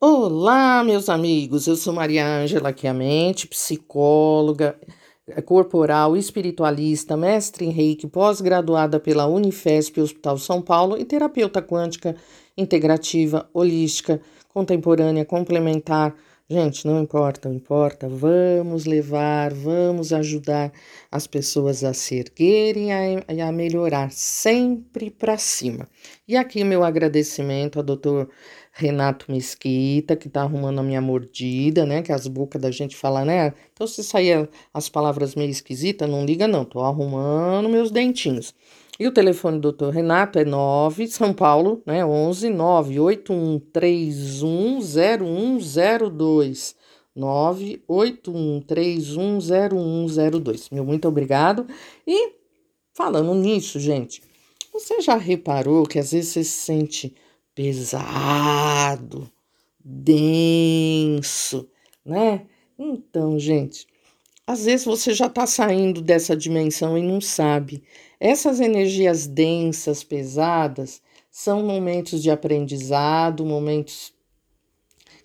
Olá, meus amigos. Eu sou Maria Ângela Chiamente, psicóloga corporal, espiritualista, mestre em Reiki, pós-graduada pela Unifesp Hospital São Paulo e terapeuta quântica integrativa, holística, contemporânea, complementar. Gente, não importa, não importa. Vamos levar, vamos ajudar as pessoas a se erguerem e a, a melhorar sempre para cima. E aqui meu agradecimento ao doutor Renato Mesquita, que tá arrumando a minha mordida, né? Que as bocas da gente fala, né? Então, se sair as palavras meio esquisitas, não liga, não. Tô arrumando meus dentinhos. E o telefone do doutor Renato é 9, São Paulo, né? 11 981310102. 981310102. Meu muito obrigado. E falando nisso, gente, você já reparou que às vezes você se sente pesado, denso, né? Então, gente, às vezes você já está saindo dessa dimensão e não sabe. Essas energias densas, pesadas, são momentos de aprendizado, momentos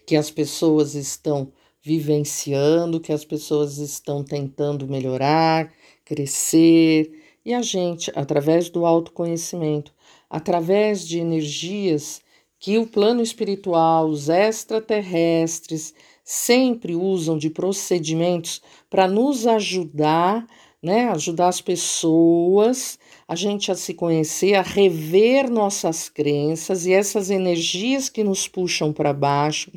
que as pessoas estão vivenciando, que as pessoas estão tentando melhorar, crescer, e a gente, através do autoconhecimento, através de energias que o plano espiritual, os extraterrestres, sempre usam de procedimentos para nos ajudar, né, ajudar as pessoas, a gente a se conhecer, a rever nossas crenças e essas energias que nos puxam para baixo,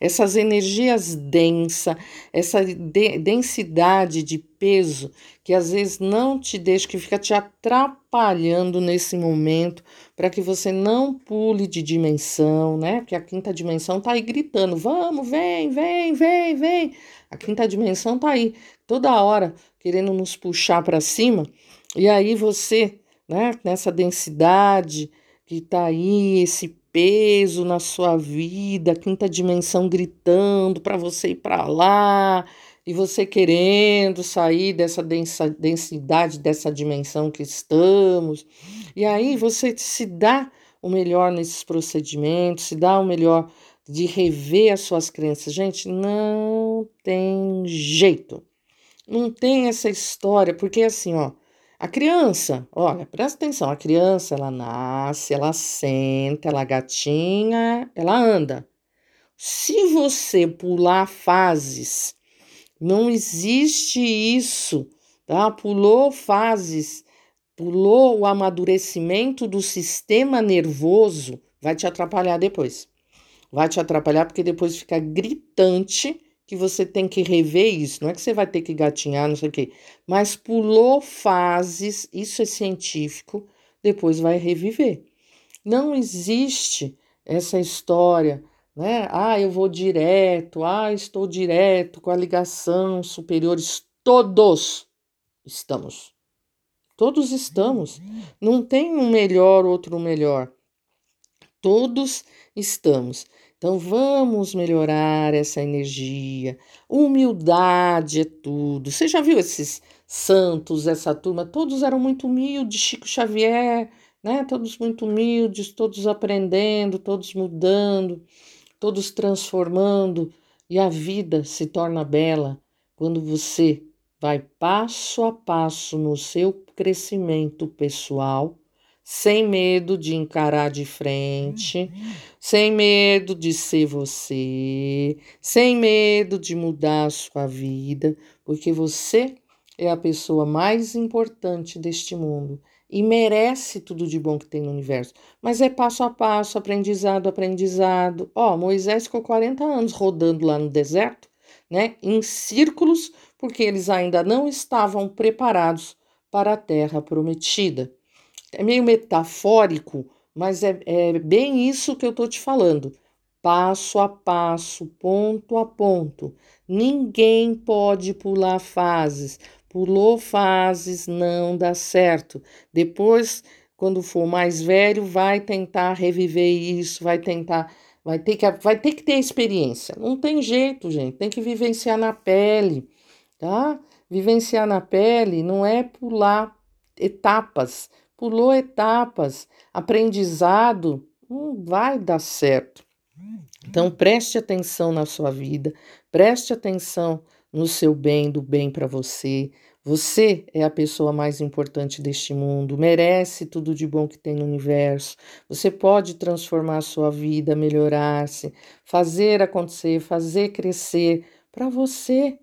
essas energias densas, essa de densidade de peso que às vezes não te deixa, que fica te atrapalhando nesse momento, para que você não pule de dimensão, né? Porque a quinta dimensão tá aí gritando: vamos, vem, vem, vem, vem. A quinta dimensão tá aí toda hora querendo nos puxar para cima, e aí você, né, nessa densidade que tá aí, esse peso na sua vida, quinta dimensão gritando para você ir para lá e você querendo sair dessa densidade, dessa dimensão que estamos. E aí você se dá o melhor nesses procedimentos, se dá o melhor de rever as suas crenças. Gente, não tem jeito. Não tem essa história, porque assim, ó, a criança, olha, presta atenção, a criança, ela nasce, ela senta, ela gatinha, ela anda. Se você pular fases não existe isso, tá? Pulou fases, pulou o amadurecimento do sistema nervoso, vai te atrapalhar depois. Vai te atrapalhar porque depois fica gritante que você tem que rever isso. Não é que você vai ter que gatinhar, não sei o quê. Mas pulou fases, isso é científico, depois vai reviver. Não existe essa história né? Ah, eu vou direto, ah, estou direto com a ligação superiores. Todos estamos. Todos estamos. Não tem um melhor, outro melhor. Todos estamos. Então vamos melhorar essa energia. Humildade é tudo. Você já viu esses santos, essa turma? Todos eram muito humildes. Chico Xavier, né? Todos muito humildes, todos aprendendo, todos mudando todos transformando, e a vida se torna bela quando você vai passo a passo no seu crescimento pessoal, sem medo de encarar de frente, sem medo de ser você, sem medo de mudar a sua vida, porque você é a pessoa mais importante deste mundo e merece tudo de bom que tem no universo. Mas é passo a passo, aprendizado, aprendizado. Ó, Moisés ficou 40 anos rodando lá no deserto, né, em círculos, porque eles ainda não estavam preparados para a terra prometida. É meio metafórico, mas é, é bem isso que eu estou te falando. Passo a passo, ponto a ponto. Ninguém pode pular fases pulou fases, não dá certo. Depois, quando for mais velho, vai tentar reviver isso, vai tentar, vai ter que, vai ter que ter experiência. Não tem jeito, gente, tem que vivenciar na pele, tá? Vivenciar na pele não é pular etapas. Pulou etapas, aprendizado, não vai dar certo. Então preste atenção na sua vida, preste atenção no seu bem, do bem para você. Você é a pessoa mais importante deste mundo, merece tudo de bom que tem no universo. Você pode transformar a sua vida, melhorar-se, fazer acontecer, fazer crescer para você.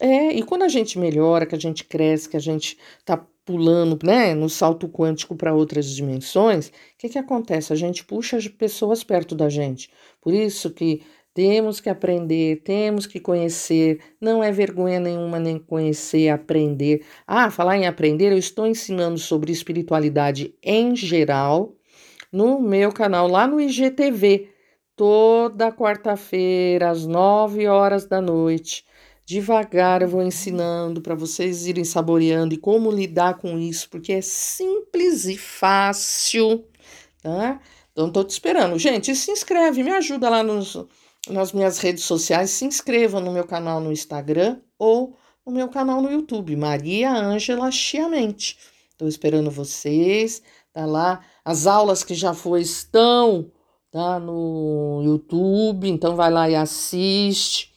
É, e quando a gente melhora, que a gente cresce, que a gente tá pulando, né, no salto quântico para outras dimensões, o que que acontece? A gente puxa as pessoas perto da gente. Por isso que temos que aprender, temos que conhecer, não é vergonha nenhuma nem conhecer, aprender. Ah, falar em aprender, eu estou ensinando sobre espiritualidade em geral no meu canal lá no IGTV, toda quarta-feira às 9 horas da noite. Devagar eu vou ensinando para vocês irem saboreando e como lidar com isso, porque é simples e fácil, tá? Então tô te esperando. Gente, se inscreve, me ajuda lá nos nas minhas redes sociais, se inscrevam no meu canal no Instagram ou no meu canal no YouTube, Maria Ângela Chiamente. Estou esperando vocês, tá lá. As aulas que já foi estão tá no YouTube, então vai lá e assiste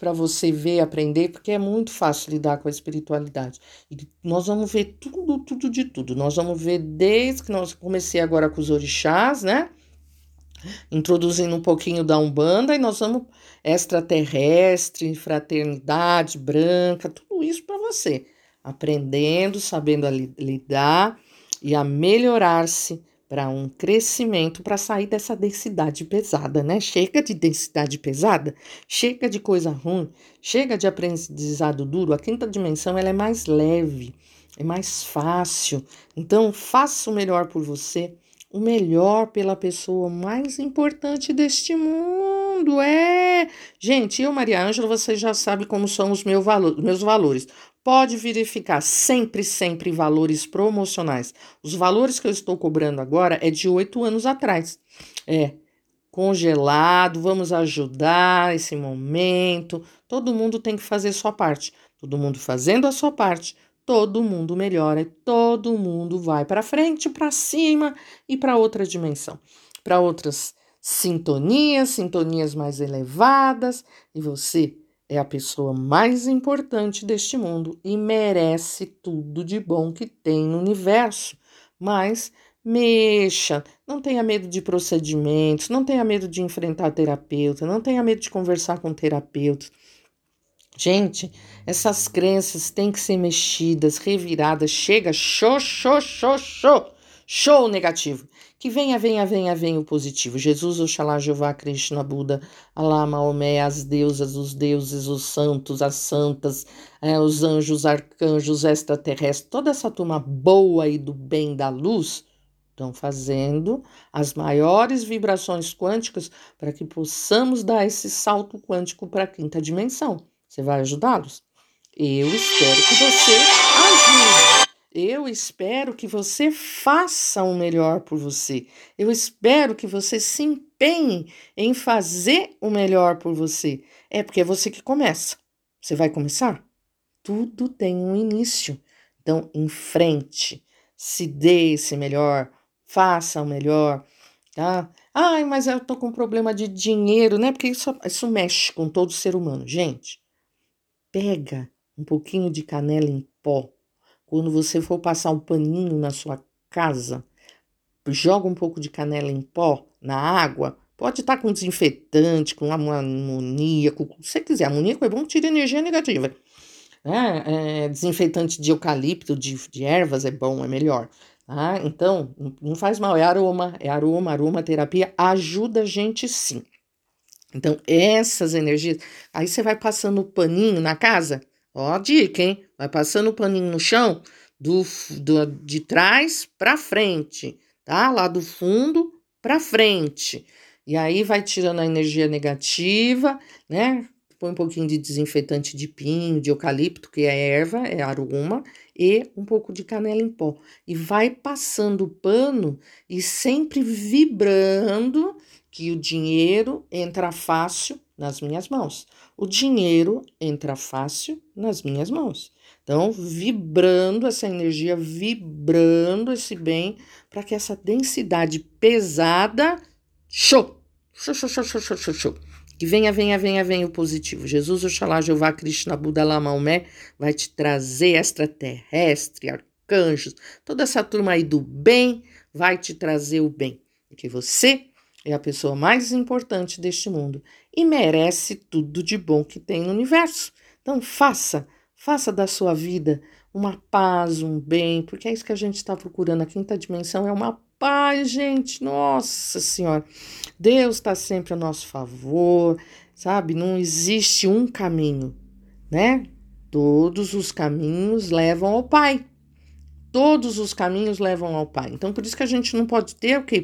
para você ver, aprender, porque é muito fácil lidar com a espiritualidade. E nós vamos ver tudo, tudo de tudo. Nós vamos ver desde que nós comecei agora com os orixás, né? introduzindo um pouquinho da Umbanda e nós vamos extraterrestre, fraternidade branca, tudo isso para você, aprendendo, sabendo lidar e a melhorar-se para um crescimento, para sair dessa densidade pesada, né? Chega de densidade pesada, chega de coisa ruim, chega de aprendizado duro. A quinta dimensão ela é mais leve, é mais fácil. Então, faça o melhor por você o melhor pela pessoa mais importante deste mundo. É, gente, eu, Maria Ângela, você já sabe como são os meus valores. Pode verificar sempre, sempre valores promocionais. Os valores que eu estou cobrando agora é de oito anos atrás. É, congelado, vamos ajudar esse momento. Todo mundo tem que fazer sua parte. Todo mundo fazendo a sua parte, todo mundo melhora, todo mundo vai para frente, para cima e para outra dimensão, para outras sintonias, sintonias mais elevadas, e você é a pessoa mais importante deste mundo e merece tudo de bom que tem no universo. Mas mexa, não tenha medo de procedimentos, não tenha medo de enfrentar terapeuta, não tenha medo de conversar com terapeuta. Gente, essas crenças têm que ser mexidas, reviradas. Chega, show, show, show, show. Show negativo. Que venha, venha, venha, venha o positivo. Jesus, Oxalá, Jeová, Krishna, Buda, Alá, Maomé, as deusas, os deuses, os santos, as santas, é, os anjos, arcanjos, extraterrestres, toda essa turma boa e do bem da luz estão fazendo as maiores vibrações quânticas para que possamos dar esse salto quântico para a quinta dimensão. Você vai ajudá-los? Eu espero que você ajude. Eu espero que você faça o melhor por você. Eu espero que você se empenhe em fazer o melhor por você. É porque é você que começa. Você vai começar? Tudo tem um início. Então, em frente, se dê esse melhor, faça o melhor, tá? Ai, mas eu tô com problema de dinheiro, né? Porque isso, isso mexe com todo ser humano. Gente, pega um pouquinho de canela em pó. Quando você for passar um paninho na sua casa, joga um pouco de canela em pó na água. Pode estar com desinfetante, com amoníaco, se você quiser. Amoníaco é bom, tira energia negativa. É, é, desinfetante de eucalipto, de, de ervas é bom, é melhor. Tá? Então, não faz mal, é aroma, é aroma, aromaterapia ajuda a gente sim. Então, essas energias. Aí você vai passando o paninho na casa. Ó, a dica, hein? Vai passando o paninho no chão, do, do de trás para frente, tá? Lá do fundo para frente. E aí vai tirando a energia negativa, né? Põe um pouquinho de desinfetante de pinho, de eucalipto, que é erva, é aroma, e um pouco de canela em pó. E vai passando o pano e sempre vibrando que o dinheiro entra fácil nas minhas mãos. O dinheiro entra fácil nas minhas mãos. Então, vibrando essa energia, vibrando esse bem, para que essa densidade pesada, show, Show, show, show, show, show, show, show. Que venha, venha, venha, venha o positivo. Jesus, Oxalá, Jeová, Krishna, Buda, Lama, Maomé vai te trazer extraterrestre, arcanjos, toda essa turma aí do bem vai te trazer o bem. Porque você é a pessoa mais importante deste mundo e merece tudo de bom que tem no universo. Então faça, faça da sua vida uma paz, um bem, porque é isso que a gente está procurando. A quinta dimensão é uma paz, gente. Nossa Senhora. Deus está sempre a nosso favor, sabe? Não existe um caminho, né? Todos os caminhos levam ao Pai. Todos os caminhos levam ao Pai. Então, por isso que a gente não pode ter o que?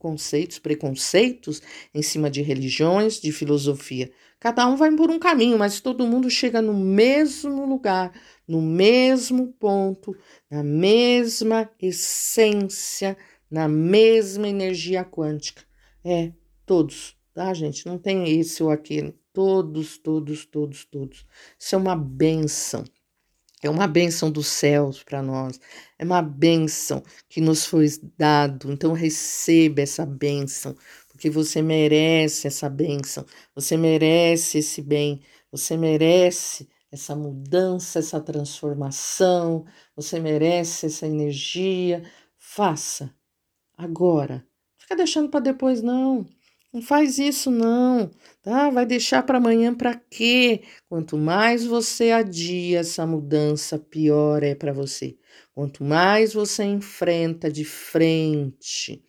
Pré-conceitos, preconceitos em cima de religiões, de filosofia. Cada um vai por um caminho, mas todo mundo chega no mesmo lugar, no mesmo ponto, na mesma essência, na mesma energia quântica. É, todos, tá, gente? Não tem esse ou aquele. Todos, todos, todos, todos. Isso é uma benção. É uma benção dos céus para nós. É uma benção que nos foi dado. Então receba essa benção, porque você merece essa benção. Você merece esse bem. Você merece essa mudança, essa transformação. Você merece essa energia. Faça agora. Fica deixando para depois, não. Não faz isso, não, tá? Vai deixar para amanhã para quê? Quanto mais você adia essa mudança, pior é para você. Quanto mais você enfrenta de frente,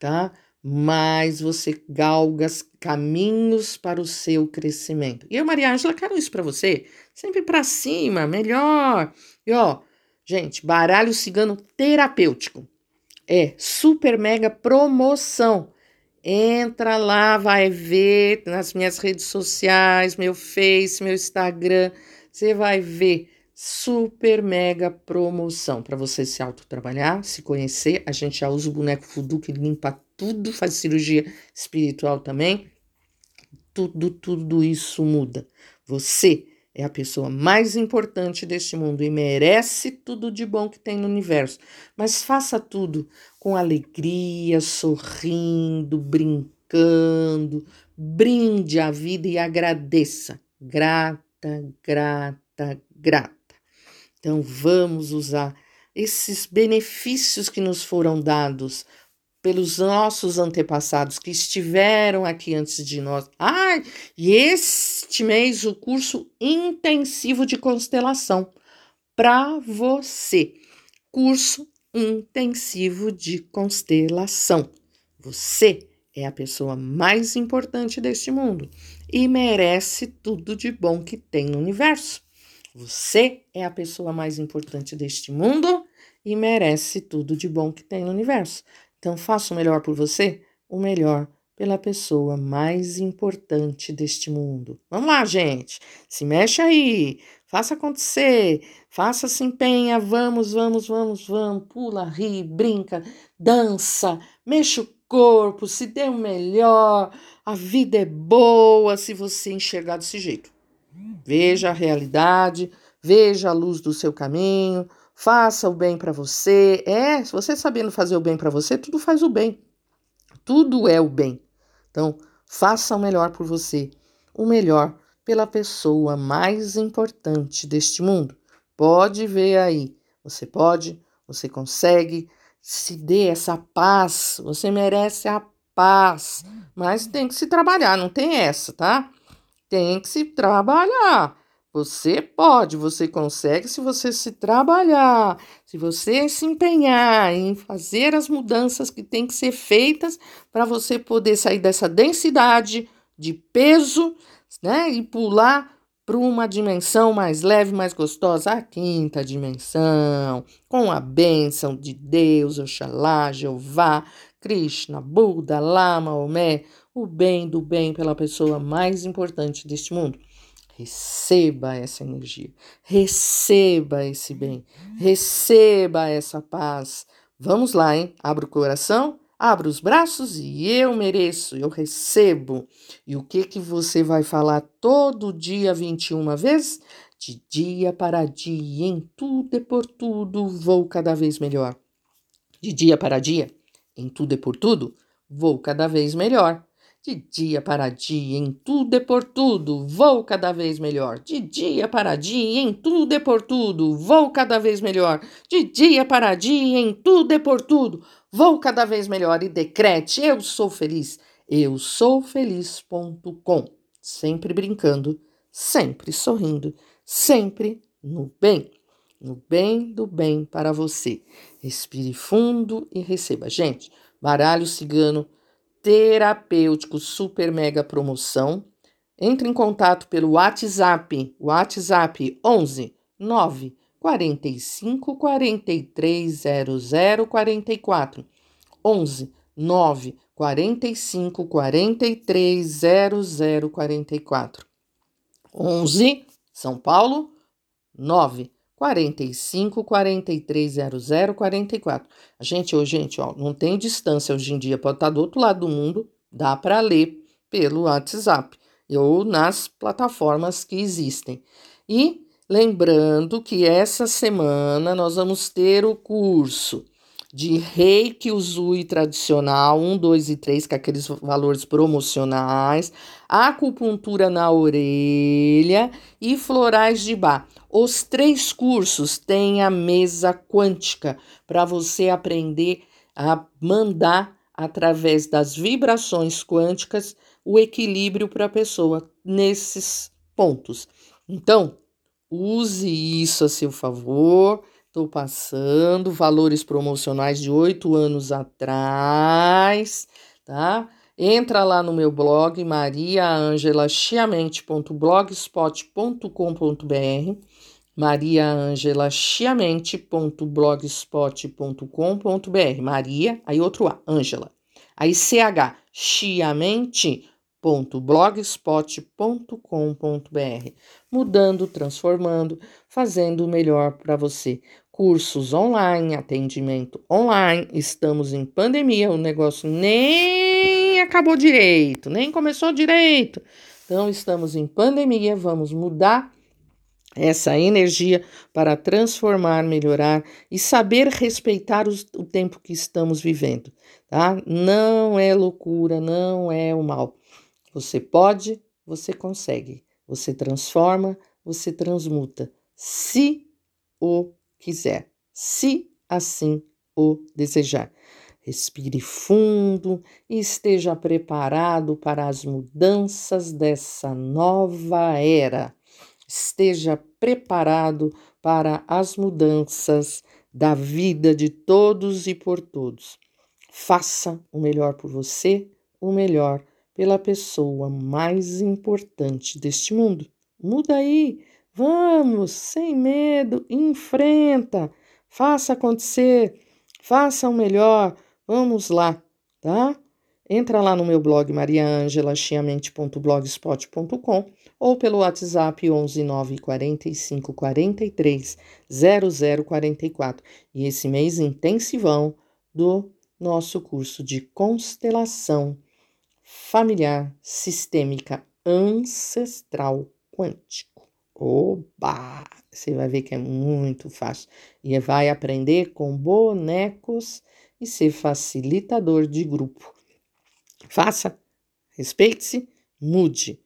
tá? Mais você galga caminhos para o seu crescimento. E eu, Maria Ângela, quero isso para você. Sempre para cima, melhor. E ó, gente, baralho cigano terapêutico é super mega promoção. Entra lá, vai ver nas minhas redes sociais, meu Face, meu Instagram, você vai ver super mega promoção para você se autotrabalhar, se conhecer. A gente já usa o boneco Fudu que limpa tudo, faz cirurgia espiritual também. Tudo, tudo isso muda. Você é a pessoa mais importante deste mundo e merece tudo de bom que tem no universo. Mas faça tudo com alegria, sorrindo, brincando. Brinde a vida e agradeça. Grata, grata, grata. Então vamos usar esses benefícios que nos foram dados pelos nossos antepassados que estiveram aqui antes de nós. Ah, e este mês o curso intensivo de constelação para você. Curso intensivo de constelação. Você é a pessoa mais importante deste mundo e merece tudo de bom que tem no universo. Você é a pessoa mais importante deste mundo e merece tudo de bom que tem no universo. Então, faça o melhor por você, o melhor pela pessoa mais importante deste mundo. Vamos lá, gente. Se mexe aí, faça acontecer, faça se empenha, vamos, vamos, vamos, vamos, pula, ri, brinca, dança, mexa o corpo, se dê o melhor. A vida é boa se você enxergar desse jeito. Veja a realidade, veja a luz do seu caminho, faça o bem para você. É, se você sabendo fazer o bem para você, tudo faz o bem. Tudo é o bem. Então, faça o melhor por você, o melhor pela pessoa mais importante deste mundo. Pode ver aí. Você pode, você consegue. Se dê essa paz. Você merece a paz. Mas tem que se trabalhar, não tem essa, tá? Tem que se trabalhar. Você pode, você consegue se você se trabalhar, se você se empenhar em fazer as mudanças que têm que ser feitas para você poder sair dessa densidade de peso, né, e pular para uma dimensão mais leve, mais gostosa, a quinta dimensão, com a bênção de Deus, Oxalá, Jeová, Krishna, Buda, Lama, Omé, o bem do bem pela pessoa mais importante deste mundo. Receba essa energia, receba esse bem, receba essa paz. Vamos lá, hein? Abra o coração, abra os braços e eu mereço, eu recebo. E o que que você vai falar todo dia 21 vezes? De dia para dia, em tudo e por tudo, vou cada vez melhor. De dia para dia, em tudo e por tudo, vou cada vez melhor. De dia para dia, em tudo e por tudo, vou cada vez melhor. De dia para dia, em tudo e por tudo, vou cada vez melhor. De dia para dia, em tudo e por tudo, vou cada vez melhor. E decrete: eu sou feliz. Eu sou feliz.com. Sempre brincando, sempre sorrindo, sempre no bem. No bem do bem para você. Respire fundo e receba. Gente, baralho cigano terapêutico super mega promoção. Entre em contato pelo WhatsApp, WhatsApp 11 9 45 43 00 44 11 9 45 43 00 44 11 São Paulo 9 45 43 00 44. A gente, hoje, gente, ó, não tem distância hoje em dia, pode estar do outro lado do mundo, dá para ler pelo WhatsApp ou nas plataformas que existem. E lembrando que essa semana nós vamos ter o curso de reiki Uzui tradicional 1, 2 e 3, com aqueles valores promocionais, acupuntura na orelha e florais de bar. Os três cursos têm a mesa quântica para você aprender a mandar através das vibrações quânticas o equilíbrio para a pessoa nesses pontos. Então, use isso a seu favor. Estou passando valores promocionais de oito anos atrás, tá? Entra lá no meu blog mariaangelachiamente.blogspot.com.br mariaangelachiamente.blogspot.com.br Maria, aí outro A, Ângela. Aí CH, chiamente.blogspot.com.br Mudando, transformando, fazendo o melhor para você. Cursos online, atendimento online. Estamos em pandemia, o negócio nem acabou direito, nem começou direito. Então, estamos em pandemia, vamos mudar essa energia para transformar, melhorar e saber respeitar os, o tempo que estamos vivendo, tá? Não é loucura, não é o mal. Você pode, você consegue. Você transforma, você transmuta, se o quiser, se assim o desejar. Respire fundo e esteja preparado para as mudanças dessa nova era. Esteja preparado para as mudanças da vida de todos e por todos. Faça o melhor por você, o melhor pela pessoa mais importante deste mundo. Muda aí, vamos, sem medo, enfrenta, faça acontecer, faça o melhor Vamos lá, tá? Entra lá no meu blog mariaangelachiamente.blogspot.com ou pelo WhatsApp 11 9 45 43 0044. E esse mês intensivão do nosso curso de constelação familiar sistêmica ancestral quântico. Oba! Você vai ver que é muito fácil e vai aprender com bonecos e ser facilitador de grupo. Faça, respeite-se, mude,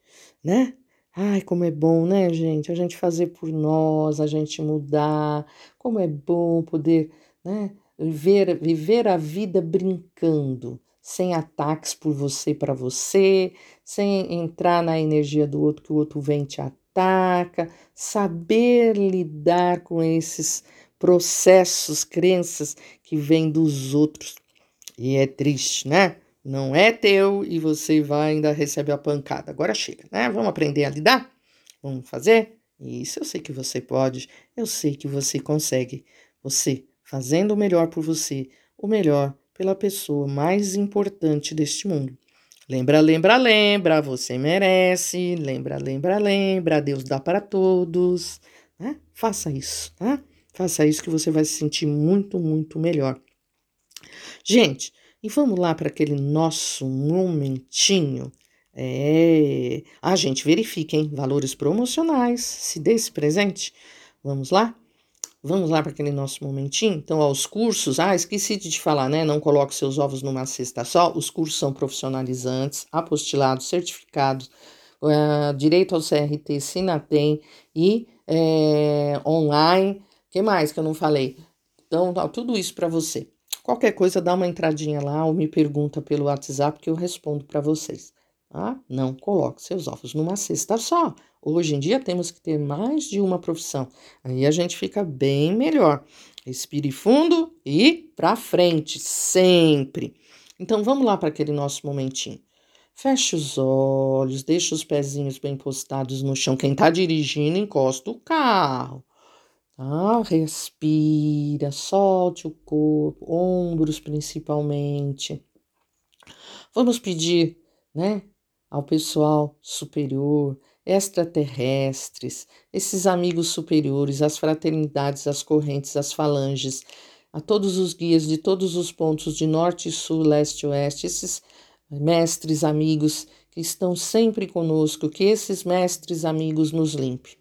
né? Ai, como é bom, né, gente? A gente fazer por nós, a gente mudar. Como é bom poder, né, viver, viver a vida brincando, sem ataques por você para você, sem entrar na energia do outro que o outro vem te ataca, saber lidar com esses processos, crenças que vêm dos outros. E é triste, né? Não é teu e você vai ainda receber a pancada. Agora chega, né? Vamos aprender a lidar? Vamos fazer? Isso eu sei que você pode, eu sei que você consegue. Você fazendo o melhor por você, o melhor pela pessoa mais importante deste mundo. Lembra, lembra, lembra, você merece. Lembra, lembra, lembra, Deus dá para todos. Né? Faça isso, tá? Faça isso que você vai se sentir muito, muito melhor. Gente, e vamos lá para aquele nosso momentinho. É. Ah, gente, verifiquem valores promocionais. Se dê esse presente. Vamos lá? Vamos lá para aquele nosso momentinho? Então, ó, os cursos, ah, esqueci de te falar, né? Não coloque seus ovos numa cesta só. Os cursos são profissionalizantes, apostilados, certificados, uh, direito ao CRT, Sinatem e é, online. que mais que eu não falei? Então, ó, tudo isso para você. Qualquer coisa, dá uma entradinha lá ou me pergunta pelo WhatsApp que eu respondo para vocês. Tá? Não coloque seus ovos numa cesta só. Hoje em dia temos que ter mais de uma profissão. Aí a gente fica bem melhor. Respire fundo e para frente, sempre. Então vamos lá para aquele nosso momentinho. Feche os olhos, deixa os pezinhos bem postados no chão. Quem está dirigindo, encosta o carro. Tá? Respira, solte o corpo, ombros principalmente. Vamos pedir, né, ao pessoal superior extraterrestres, esses amigos superiores, as fraternidades, as correntes, as falanges, a todos os guias de todos os pontos de norte, sul, leste oeste, esses mestres amigos que estão sempre conosco, que esses mestres amigos nos limpe,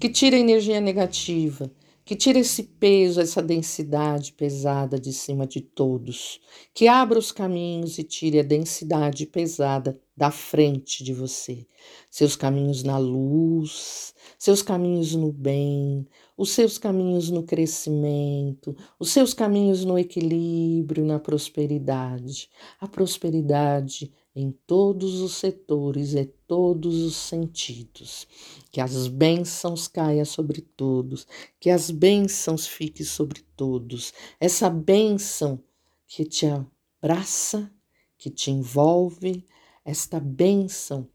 que tire a energia negativa, que tire esse peso, essa densidade pesada de cima de todos, que abra os caminhos e tire a densidade pesada da frente de você, seus caminhos na luz, seus caminhos no bem, os seus caminhos no crescimento, os seus caminhos no equilíbrio, na prosperidade. A prosperidade em todos os setores e todos os sentidos. Que as bênçãos caiam sobre todos, que as bênçãos fiquem sobre todos. Essa bênção que te abraça, que te envolve, esta bênção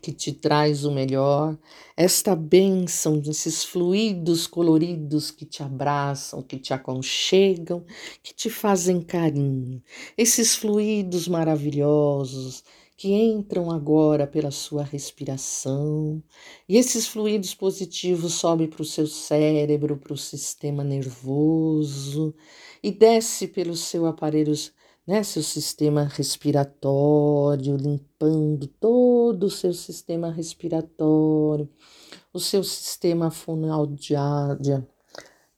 que te traz o melhor, esta bênção desses fluidos coloridos que te abraçam, que te aconchegam, que te fazem carinho, esses fluidos maravilhosos que entram agora pela sua respiração, e esses fluidos positivos sobem para o seu cérebro, para o sistema nervoso e desce pelos seus aparelhos né, seu sistema respiratório, limpando todo o seu sistema respiratório, o seu sistema de,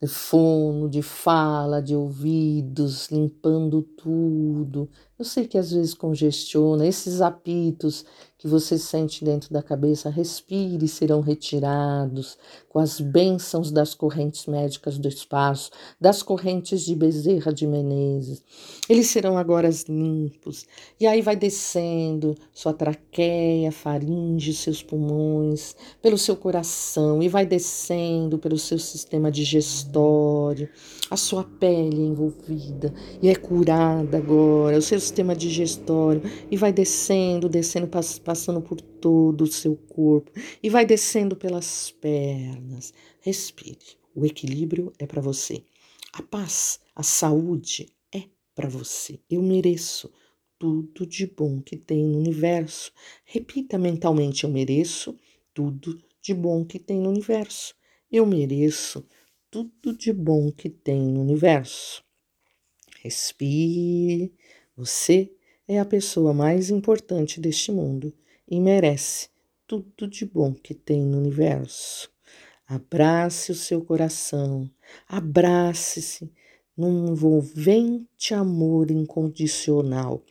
de fono, de fala, de ouvidos, limpando tudo. Eu sei que às vezes congestiona, esses apitos que você sente dentro da cabeça, respire, serão retirados com as bênçãos das correntes médicas do espaço, das correntes de Bezerra de Menezes. Eles serão agora limpos. E aí vai descendo sua traqueia, faringe, seus pulmões, pelo seu coração, e vai descendo pelo seu sistema digestório, a sua pele envolvida, e é curada agora, o seu sistema digestório, e vai descendo, descendo, passando passando por todo o seu corpo e vai descendo pelas pernas. Respire. O equilíbrio é para você. A paz, a saúde é para você. Eu mereço tudo de bom que tem no universo. Repita mentalmente: eu mereço tudo de bom que tem no universo. Eu mereço tudo de bom que tem no universo. Respire. Você é a pessoa mais importante deste mundo e merece tudo de bom que tem no universo. Abrace o seu coração, abrace-se num envolvente amor incondicional,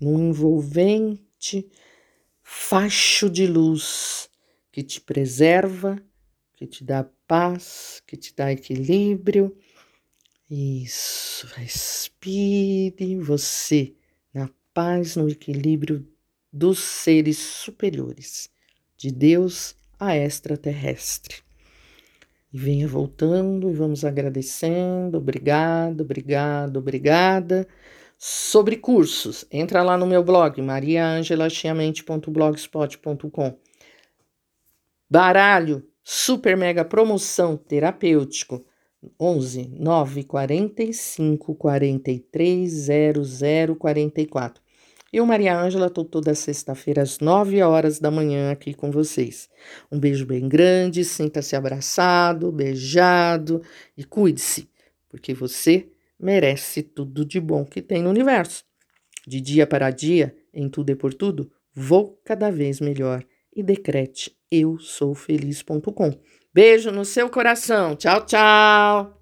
num envolvente facho de luz que te preserva, que te dá paz, que te dá equilíbrio. Isso, respire você paz no equilíbrio dos seres superiores, de Deus a extraterrestre. E venha voltando e vamos agradecendo. Obrigado, obrigado, obrigada. Sobre cursos, entra lá no meu blog, mariaangelachiamente.blogspot.com. Baralho, super mega promoção terapêutico 11 945 43 00 44. Eu, Maria Ângela, estou toda sexta-feira às 9 horas da manhã aqui com vocês. Um beijo bem grande, sinta-se abraçado, beijado e cuide-se, porque você merece tudo de bom que tem no universo. De dia para dia, em tudo e por tudo, vou cada vez melhor e decrete eu sou feliz.com. Beijo no seu coração. Tchau, tchau.